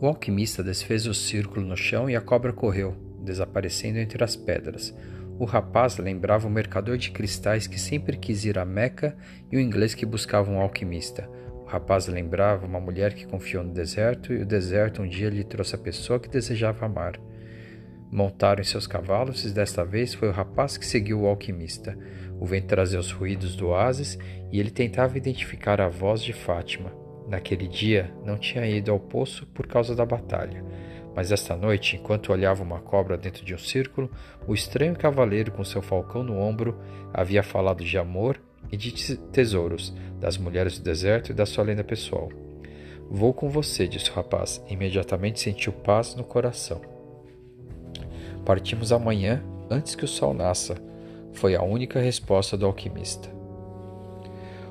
O alquimista desfez o círculo no chão e a cobra correu, desaparecendo entre as pedras. O rapaz lembrava o mercador de cristais que sempre quis ir a Meca e o inglês que buscava um alquimista. O rapaz lembrava uma mulher que confiou no deserto e o deserto um dia lhe trouxe a pessoa que desejava amar. Montaram em seus cavalos e desta vez foi o rapaz que seguiu o alquimista. O vento trazia os ruídos do oásis e ele tentava identificar a voz de Fátima. Naquele dia não tinha ido ao poço por causa da batalha, mas esta noite, enquanto olhava uma cobra dentro de um círculo, o estranho cavaleiro com seu falcão no ombro havia falado de amor e de tesouros, das mulheres do deserto e da sua lenda pessoal. Vou com você, disse o rapaz. Imediatamente sentiu paz no coração. Partimos amanhã, antes que o sol nasça, foi a única resposta do alquimista.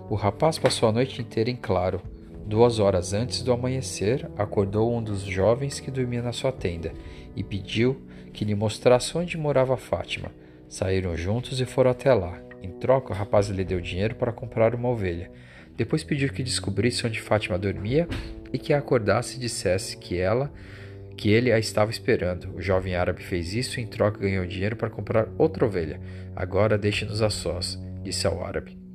O rapaz passou a noite inteira em claro, Duas horas antes do amanhecer, acordou um dos jovens que dormia na sua tenda e pediu que lhe mostrasse onde morava Fátima. Saíram juntos e foram até lá. Em troca, o rapaz lhe deu dinheiro para comprar uma ovelha. Depois pediu que descobrisse onde Fátima dormia e que a acordasse e dissesse que ela que ele a estava esperando. O jovem árabe fez isso e em troca ganhou dinheiro para comprar outra ovelha. Agora deixe-nos a sós, disse ao árabe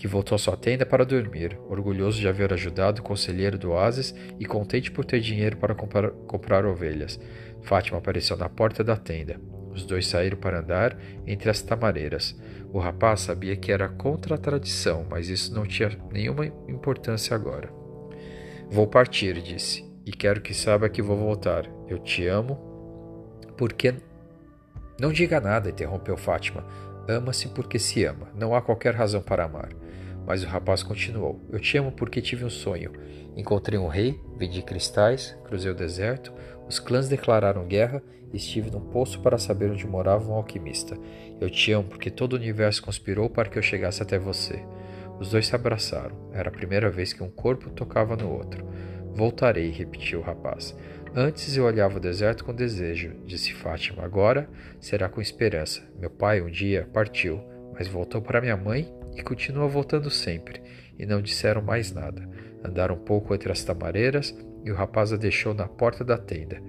que voltou à sua tenda para dormir, orgulhoso de haver ajudado o conselheiro do oásis e contente por ter dinheiro para comprar, comprar ovelhas. Fátima apareceu na porta da tenda. Os dois saíram para andar entre as tamareiras. O rapaz sabia que era contra a tradição, mas isso não tinha nenhuma importância agora. Vou partir, disse, e quero que saiba que vou voltar. Eu te amo. Porque. Não diga nada, interrompeu Fátima. Ama-se porque se ama. Não há qualquer razão para amar. Mas o rapaz continuou: Eu te amo porque tive um sonho. Encontrei um rei, vendi cristais, cruzei o deserto, os clãs declararam guerra e estive num poço para saber onde morava um alquimista. Eu te amo porque todo o universo conspirou para que eu chegasse até você. Os dois se abraçaram. Era a primeira vez que um corpo tocava no outro. Voltarei, repetiu o rapaz. Antes eu olhava o deserto com desejo, disse Fátima. Agora será com esperança. Meu pai um dia partiu, mas voltou para minha mãe e continua voltando sempre, e não disseram mais nada. Andaram um pouco entre as tamareiras e o rapaz a deixou na porta da tenda.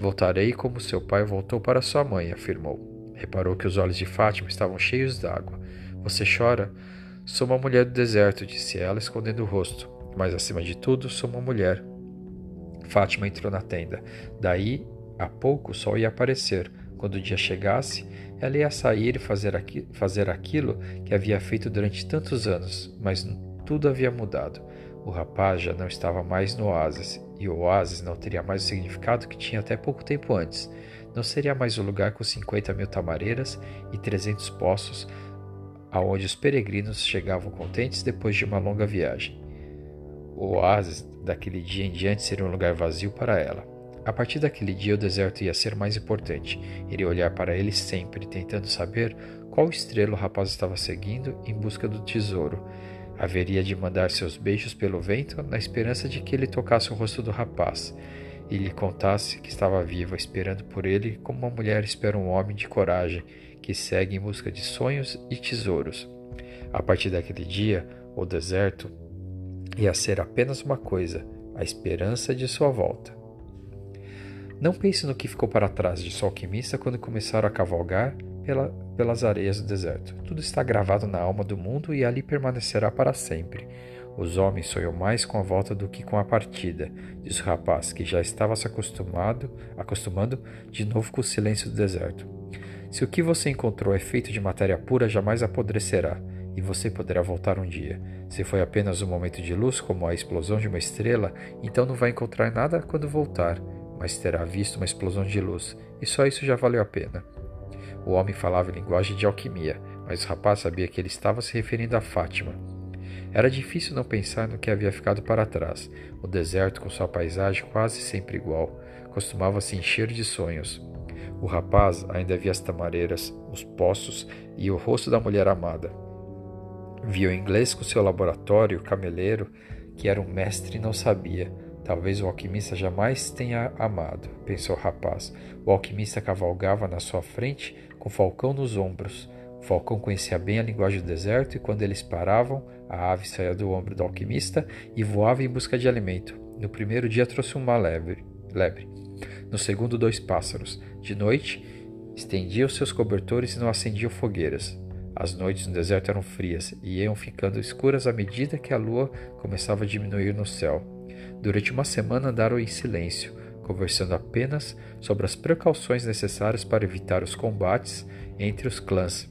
Voltarei como seu pai voltou para sua mãe, afirmou. Reparou que os olhos de Fátima estavam cheios d'água. Você chora? Sou uma mulher do deserto, disse ela, escondendo o rosto. Mas acima de tudo, sou uma mulher. Fátima entrou na tenda. Daí a pouco o sol ia aparecer. Quando o dia chegasse, ela ia sair e fazer, aqui, fazer aquilo que havia feito durante tantos anos, mas tudo havia mudado. O rapaz já não estava mais no oásis, e o oásis não teria mais o significado que tinha até pouco tempo antes. Não seria mais o lugar com 50 mil tamareiras e 300 poços, aonde os peregrinos chegavam contentes depois de uma longa viagem. O oásis daquele dia em diante seria um lugar vazio para ela. A partir daquele dia, o deserto ia ser mais importante. Iria olhar para ele sempre, tentando saber qual estrela o rapaz estava seguindo em busca do tesouro. Haveria de mandar seus beijos pelo vento na esperança de que ele tocasse o rosto do rapaz e lhe contasse que estava viva, esperando por ele como uma mulher espera um homem de coragem que segue em busca de sonhos e tesouros. A partir daquele dia, o deserto ia ser apenas uma coisa: a esperança de sua volta. Não pense no que ficou para trás de sua alquimista quando começaram a cavalgar pela, pelas areias do deserto. Tudo está gravado na alma do mundo e ali permanecerá para sempre. Os homens sonham mais com a volta do que com a partida, disse o rapaz, que já estava se acostumado, acostumando de novo com o silêncio do deserto. Se o que você encontrou é feito de matéria pura, jamais apodrecerá, e você poderá voltar um dia. Se foi apenas um momento de luz, como a explosão de uma estrela, então não vai encontrar nada quando voltar mas terá visto uma explosão de luz, e só isso já valeu a pena. O homem falava em linguagem de alquimia, mas o rapaz sabia que ele estava se referindo a Fátima. Era difícil não pensar no que havia ficado para trás. O deserto, com sua paisagem quase sempre igual, costumava se encher de sonhos. O rapaz ainda via as tamareiras, os poços e o rosto da mulher amada. Via o inglês com seu laboratório, cameleiro, que era um mestre e não sabia. Talvez o alquimista jamais tenha amado, pensou o rapaz. O alquimista cavalgava na sua frente com o falcão nos ombros. O falcão conhecia bem a linguagem do deserto e quando eles paravam, a ave saía do ombro do alquimista e voava em busca de alimento. No primeiro dia trouxe uma lebre, lebre. No segundo, dois pássaros. De noite, estendiam seus cobertores e não acendiam fogueiras. As noites no deserto eram frias e iam ficando escuras à medida que a lua começava a diminuir no céu. Durante uma semana andaram em silêncio, conversando apenas sobre as precauções necessárias para evitar os combates entre os clãs.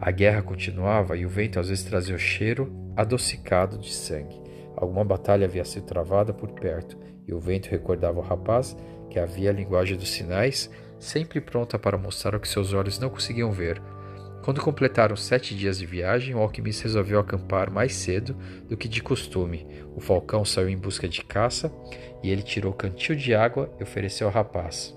A guerra continuava e o vento às vezes trazia o cheiro adocicado de sangue. Alguma batalha havia sido travada por perto, e o vento recordava ao rapaz que havia a linguagem dos sinais, sempre pronta para mostrar o que seus olhos não conseguiam ver. Quando completaram sete dias de viagem, o alquimista resolveu acampar mais cedo do que de costume. O falcão saiu em busca de caça e ele tirou o cantil de água e ofereceu ao rapaz.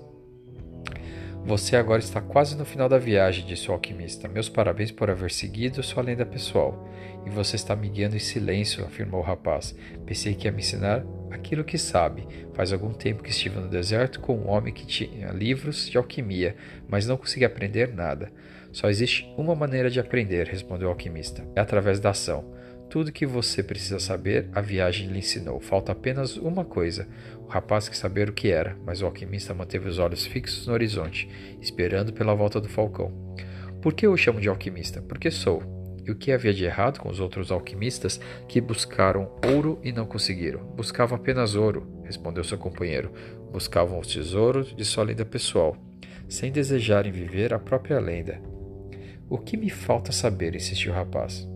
Você agora está quase no final da viagem, disse o alquimista. Meus parabéns por haver seguido sua lenda pessoal. E você está me guiando em silêncio, afirmou o rapaz. Pensei que ia me ensinar aquilo que sabe. Faz algum tempo que estive no deserto com um homem que tinha livros de alquimia, mas não consegui aprender nada. Só existe uma maneira de aprender, respondeu o alquimista: é através da ação. Tudo que você precisa saber, a viagem lhe ensinou. Falta apenas uma coisa. O rapaz quis saber o que era, mas o alquimista manteve os olhos fixos no horizonte, esperando pela volta do falcão. Por que eu o chamo de alquimista? Porque sou. E o que havia de errado com os outros alquimistas que buscaram ouro e não conseguiram? Buscavam apenas ouro, respondeu seu companheiro. Buscavam os tesouros de sua lenda pessoal, sem desejarem viver a própria lenda. O que me falta saber? insistiu o rapaz.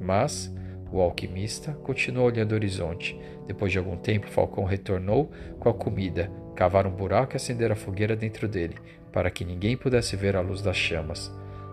Mas o alquimista continuou olhando o horizonte. Depois de algum tempo, Falcão retornou com a comida, cavaram um buraco e acenderam a fogueira dentro dele, para que ninguém pudesse ver a luz das chamas.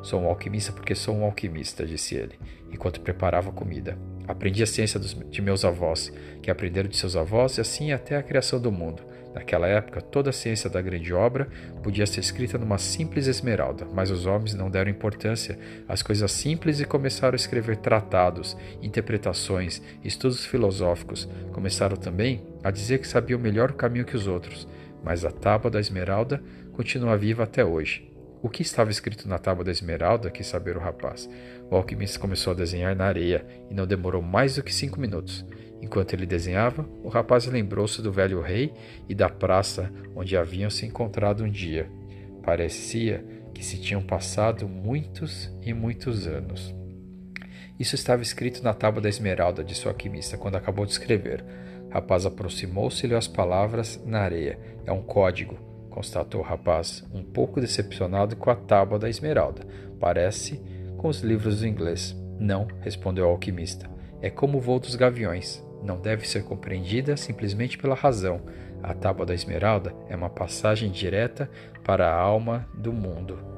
Sou um alquimista porque sou um alquimista, disse ele, enquanto preparava a comida. Aprendi a ciência dos, de meus avós, que aprenderam de seus avós e assim até a criação do mundo. Naquela época, toda a ciência da grande obra podia ser escrita numa simples esmeralda, mas os homens não deram importância às coisas simples e começaram a escrever tratados, interpretações, estudos filosóficos. Começaram também a dizer que sabiam melhor o caminho que os outros, mas a tábua da esmeralda continua viva até hoje. O que estava escrito na tábua da esmeralda quis saber o rapaz. O alquimista começou a desenhar na areia e não demorou mais do que cinco minutos. Enquanto ele desenhava, o rapaz lembrou-se do velho rei e da praça onde haviam se encontrado um dia. Parecia que se tinham passado muitos e muitos anos. Isso estava escrito na tábua da esmeralda, disse o alquimista, quando acabou de escrever. O rapaz aproximou-se e leu as palavras na areia. É um código, constatou o rapaz, um pouco decepcionado com a tábua da esmeralda. Parece com os livros do inglês. Não, respondeu o alquimista. É como o voo dos gaviões não deve ser compreendida simplesmente pela razão. A Tábua da Esmeralda é uma passagem direta para a alma do mundo.